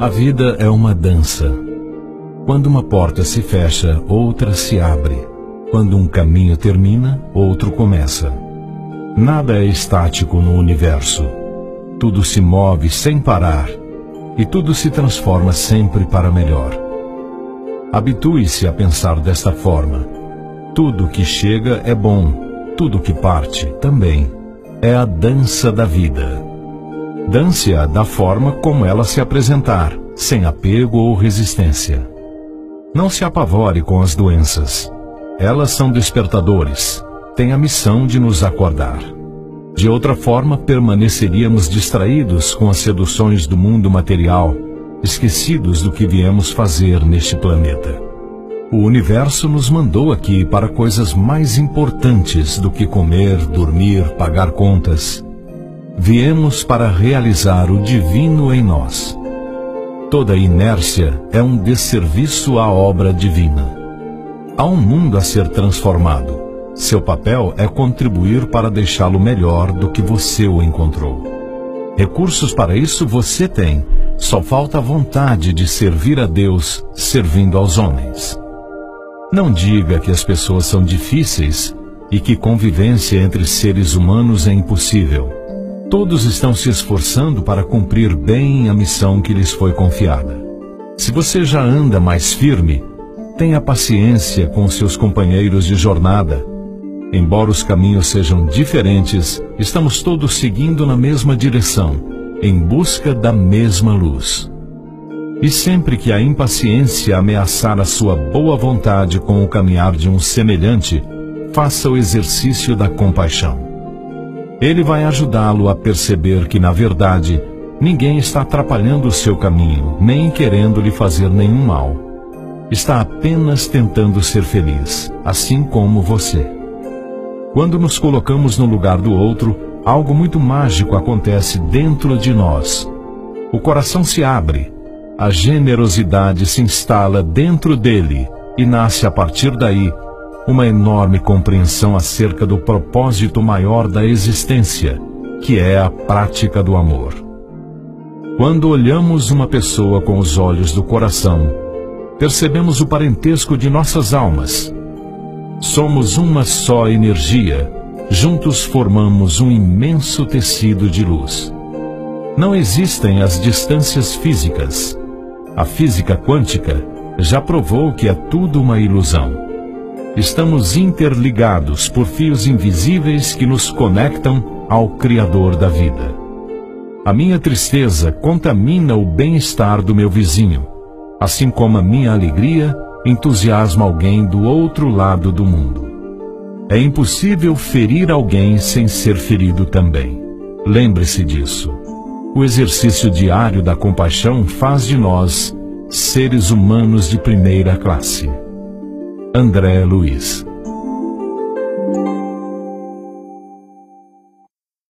A vida é uma dança. Quando uma porta se fecha, outra se abre. Quando um caminho termina, outro começa. Nada é estático no universo. Tudo se move sem parar e tudo se transforma sempre para melhor. Habitue-se a pensar desta forma. Tudo que chega é bom, tudo que parte também. É a dança da vida. Dance-a da forma como ela se apresentar, sem apego ou resistência. Não se apavore com as doenças. Elas são despertadores, têm a missão de nos acordar. De outra forma, permaneceríamos distraídos com as seduções do mundo material, esquecidos do que viemos fazer neste planeta. O universo nos mandou aqui para coisas mais importantes do que comer, dormir, pagar contas viemos para realizar o divino em nós. Toda inércia é um desserviço à obra divina. Há um mundo a ser transformado. Seu papel é contribuir para deixá-lo melhor do que você o encontrou. Recursos para isso você tem, só falta a vontade de servir a Deus servindo aos homens. Não diga que as pessoas são difíceis e que convivência entre seres humanos é impossível. Todos estão se esforçando para cumprir bem a missão que lhes foi confiada. Se você já anda mais firme, tenha paciência com seus companheiros de jornada. Embora os caminhos sejam diferentes, estamos todos seguindo na mesma direção, em busca da mesma luz. E sempre que a impaciência ameaçar a sua boa vontade com o caminhar de um semelhante, faça o exercício da compaixão. Ele vai ajudá-lo a perceber que, na verdade, ninguém está atrapalhando o seu caminho, nem querendo lhe fazer nenhum mal. Está apenas tentando ser feliz, assim como você. Quando nos colocamos no lugar do outro, algo muito mágico acontece dentro de nós. O coração se abre, a generosidade se instala dentro dele e nasce a partir daí uma enorme compreensão acerca do propósito maior da existência, que é a prática do amor. Quando olhamos uma pessoa com os olhos do coração, percebemos o parentesco de nossas almas. Somos uma só energia, juntos formamos um imenso tecido de luz. Não existem as distâncias físicas. A física quântica já provou que é tudo uma ilusão. Estamos interligados por fios invisíveis que nos conectam ao Criador da vida. A minha tristeza contamina o bem-estar do meu vizinho, assim como a minha alegria entusiasma alguém do outro lado do mundo. É impossível ferir alguém sem ser ferido também. Lembre-se disso. O exercício diário da compaixão faz de nós seres humanos de primeira classe. André Luiz